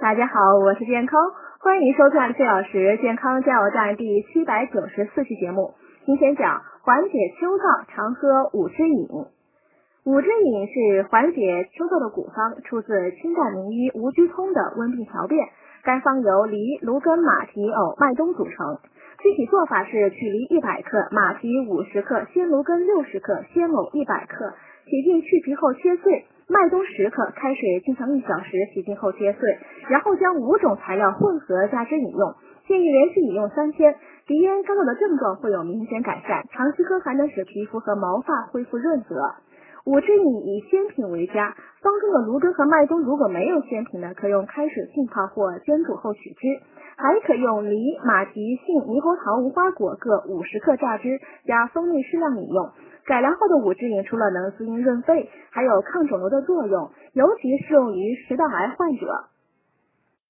大家好，我是健康，欢迎收看四小时健康加油站第七百九十四期节目。今天讲缓解秋燥常喝五汁饮。五汁饮是缓解秋燥的古方，出自清代名医吴鞠通的《温病条辨》。该方由梨、芦根、马蹄、藕、麦冬组成。具体做法是：取梨一百克，马蹄五十克，鲜芦根六十克，鲜藕一百克，洗净去皮后切碎。麦冬十克，开水浸上一小时，洗净后切碎，然后将五种材料混合加之饮用。建议连续饮用三天，鼻咽干燥的症状会有明显改善。长期喝还能使皮肤和毛发恢复润泽。五汁饮以鲜品为佳，方中的芦根和麦冬如果没有鲜品呢，可用开水浸泡或煎煮后取汁，还可用梨、马蹄、杏、猕猴桃、无花果各五十克榨汁，加蜂蜜适量饮用。改良后的五汁饮除了能滋阴润肺，还有抗肿瘤的作用，尤其适用于食道癌患者。